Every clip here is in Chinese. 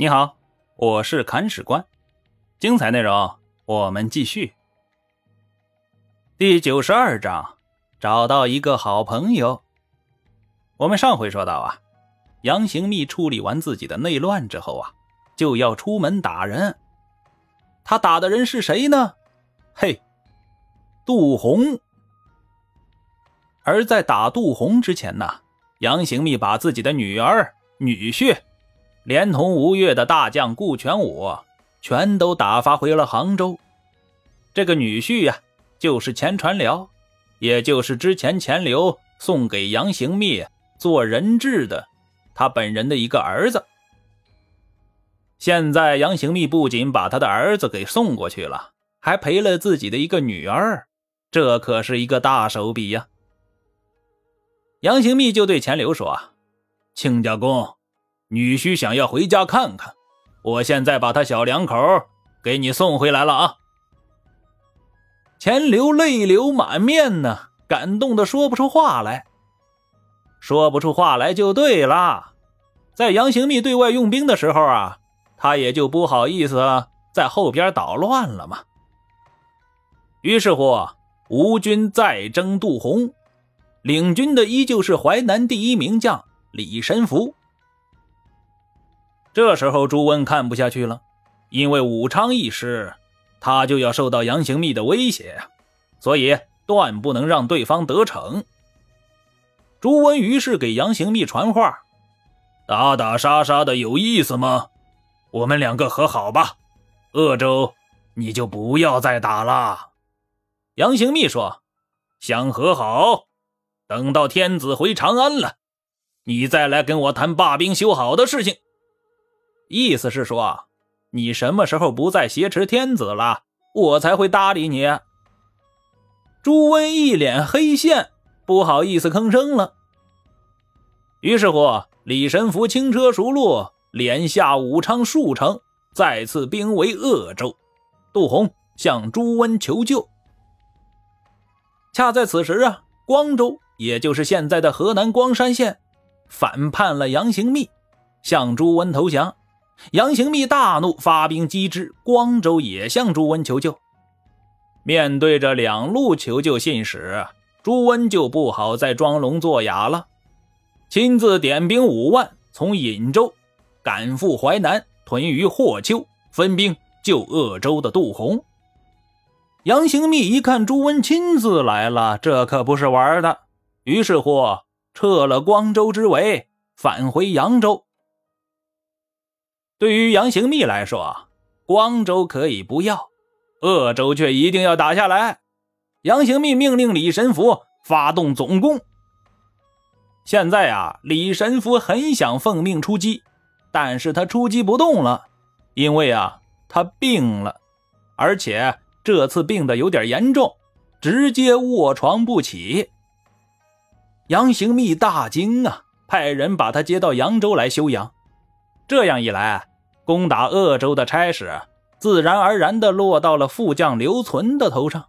你好，我是砍史官，精彩内容我们继续。第九十二章，找到一个好朋友。我们上回说到啊，杨行密处理完自己的内乱之后啊，就要出门打人。他打的人是谁呢？嘿，杜洪。而在打杜洪之前呢，杨行密把自己的女儿、女婿。连同吴越的大将顾全武，全都打发回了杭州。这个女婿呀，就是钱传辽，也就是之前钱刘送给杨行密做人质的他本人的一个儿子。现在杨行密不仅把他的儿子给送过去了，还赔了自己的一个女儿，这可是一个大手笔呀。杨行密就对钱刘说：“亲家公。”女婿想要回家看看，我现在把他小两口给你送回来了啊！钱流泪流满面呢，感动的说不出话来。说不出话来就对了，在杨行密对外用兵的时候啊，他也就不好意思在后边捣乱了嘛。于是乎，吴军再征杜洪，领军的依旧是淮南第一名将李神福。这时候，朱温看不下去了，因为武昌一失，他就要受到杨行密的威胁呀，所以断不能让对方得逞。朱温于是给杨行密传话：“打打杀杀的有意思吗？我们两个和好吧。鄂州你就不要再打了。”杨行密说：“想和好，等到天子回长安了，你再来跟我谈罢兵修好的事情。”意思是说，你什么时候不再挟持天子了，我才会搭理你。朱温一脸黑线，不好意思吭声了。于是乎，李神福轻车熟路，连下武昌数城，再次兵围鄂州。杜洪向朱温求救。恰在此时啊，光州，也就是现在的河南光山县，反叛了杨行密，向朱温投降。杨行密大怒，发兵击之。光州也向朱温求救。面对着两路求救信使，朱温就不好再装聋作哑了，亲自点兵五万，从颍州赶赴淮南，屯于霍丘，分兵救鄂州的杜洪。杨行密一看朱温亲自来了，这可不是玩的，于是乎撤了光州之围，返回扬州。对于杨行密来说，光州可以不要，鄂州却一定要打下来。杨行密命令李神福发动总攻。现在啊，李神福很想奉命出击，但是他出击不动了，因为啊，他病了，而且这次病的有点严重，直接卧床不起。杨行密大惊啊，派人把他接到扬州来休养。这样一来。攻打鄂州的差事，自然而然地落到了副将刘存的头上。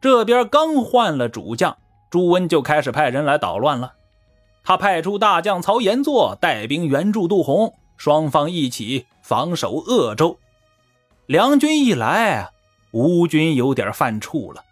这边刚换了主将，朱温就开始派人来捣乱了。他派出大将曹延作带兵援助杜洪，双方一起防守鄂州。两军一来，吴军有点犯怵了。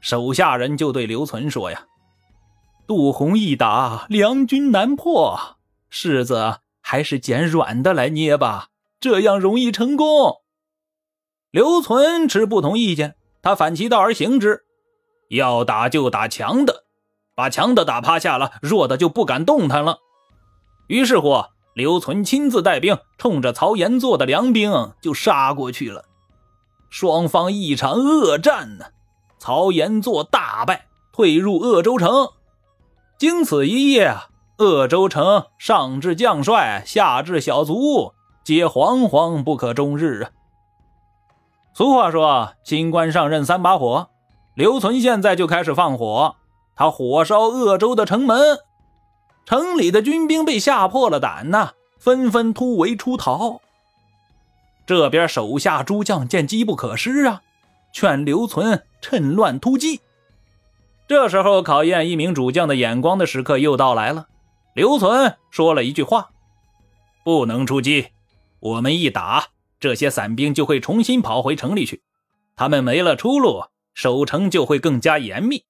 手下人就对刘存说：“呀，杜洪一打，两军难破，世子。”还是捡软的来捏吧，这样容易成功。刘存持不同意见，他反其道而行之，要打就打强的，把强的打趴下了，弱的就不敢动弹了。于是乎，刘存亲自带兵，冲着曹延作的粮兵就杀过去了。双方一场恶战呢，曹延作大败，退入鄂州城。经此一夜啊。鄂州城上至将帅，下至小卒，皆惶惶不可终日啊！俗话说：“清官上任三把火。”刘存现在就开始放火，他火烧鄂州的城门，城里的军兵被吓破了胆呐，纷纷突围出逃。这边手下诸将见机不可失啊，劝刘存趁乱突击。这时候，考验一名主将的眼光的时刻又到来了。刘存说了一句话：“不能出击。我们一打，这些散兵就会重新跑回城里去，他们没了出路，守城就会更加严密。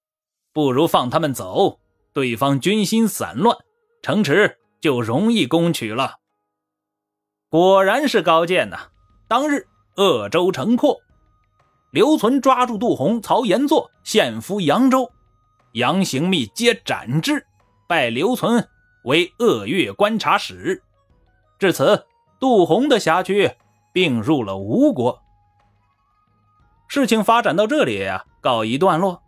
不如放他们走，对方军心散乱，城池就容易攻取了。果然是高见呐！当日鄂州城破，刘存抓住杜洪、曹延作，献俘扬州，杨行密皆斩之，拜刘存为鄂越观察使。至此，杜洪的辖区并入了吴国。事情发展到这里，告一段落。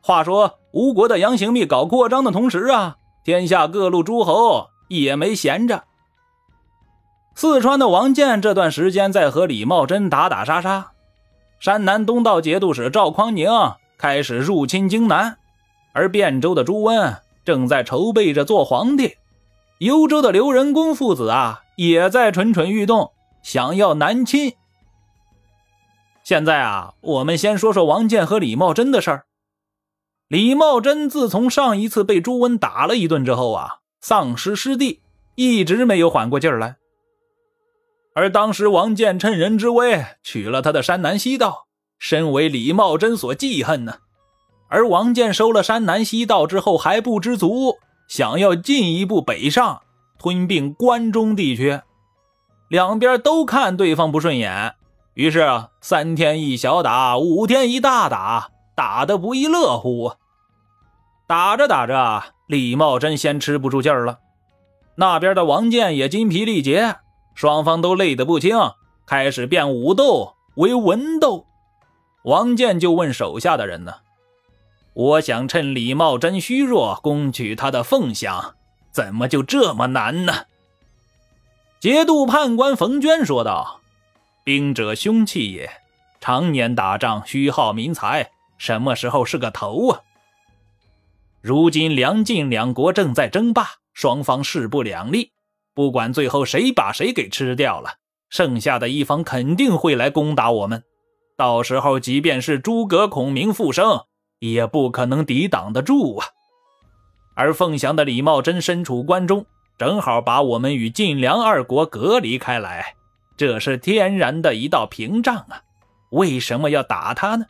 话说，吴国的杨行密搞扩张的同时啊，天下各路诸侯也没闲着。四川的王建这段时间在和李茂贞打打杀杀，山南东道节度使赵匡宁开始入侵荆南，而汴州的朱温正在筹备着做皇帝，幽州的刘仁恭父子啊也在蠢蠢欲动，想要南侵。现在啊，我们先说说王建和李茂贞的事儿。李茂贞自从上一次被朱温打了一顿之后啊，丧失失地，一直没有缓过劲儿来。而当时王建趁人之危取了他的山南西道，深为李茂贞所记恨呢。而王建收了山南西道之后还不知足，想要进一步北上，吞并关中地区。两边都看对方不顺眼，于是三天一小打，五天一大打，打得不亦乐乎。打着打着，李茂贞先吃不住劲儿了，那边的王建也筋疲力竭。双方都累得不轻，开始变武斗为文斗。王建就问手下的人呢：“我想趁李茂贞虚弱攻取他的凤翔，怎么就这么难呢？”节度判官冯娟说道：“兵者凶器也，常年打仗虚耗民财，什么时候是个头啊？如今梁晋两国正在争霸，双方势不两立。”不管最后谁把谁给吃掉了，剩下的一方肯定会来攻打我们。到时候，即便是诸葛孔明复生，也不可能抵挡得住啊！而凤翔的李茂贞身处关中，正好把我们与晋梁二国隔离开来，这是天然的一道屏障啊！为什么要打他呢？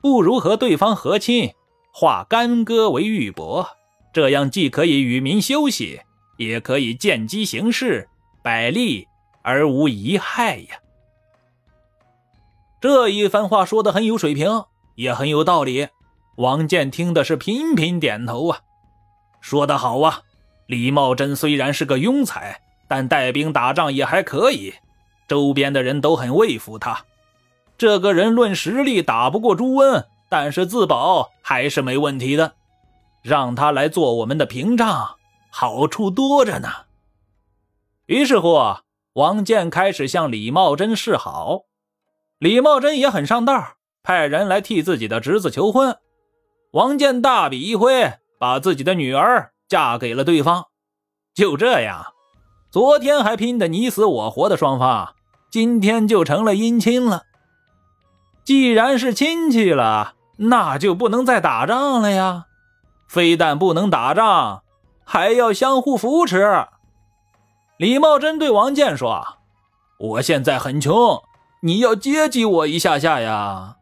不如和对方和亲，化干戈为玉帛，这样既可以与民休息。也可以见机行事，百利而无一害呀。这一番话说的很有水平，也很有道理。王建听的是频频点头啊，说得好啊！李茂贞虽然是个庸才，但带兵打仗也还可以，周边的人都很畏服他。这个人论实力打不过朱温，但是自保还是没问题的。让他来做我们的屏障。好处多着呢。于是乎，王建开始向李茂贞示好，李茂贞也很上道，派人来替自己的侄子求婚。王建大笔一挥，把自己的女儿嫁给了对方。就这样，昨天还拼得你死我活的双方，今天就成了姻亲了。既然是亲戚了，那就不能再打仗了呀！非但不能打仗。还要相互扶持。李茂贞对王建说：“我现在很穷，你要接济我一下下呀。”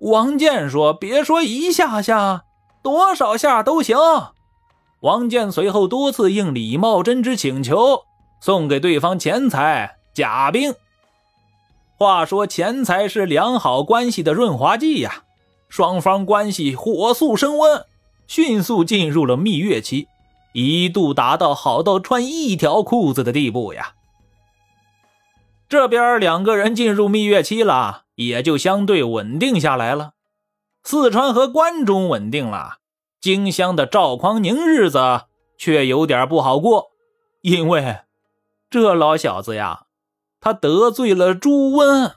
王建说：“别说一下下，多少下都行。”王建随后多次应李茂贞之请求，送给对方钱财、甲兵。话说，钱财是良好关系的润滑剂呀，双方关系火速升温，迅速进入了蜜月期。一度达到好到穿一条裤子的地步呀！这边两个人进入蜜月期了，也就相对稳定下来了。四川和关中稳定了，荆襄的赵匡宁日子却有点不好过，因为这老小子呀，他得罪了朱温。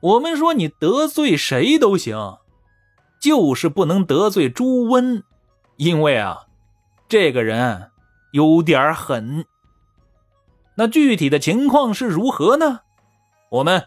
我们说你得罪谁都行，就是不能得罪朱温，因为啊。这个人有点狠，那具体的情况是如何呢？我们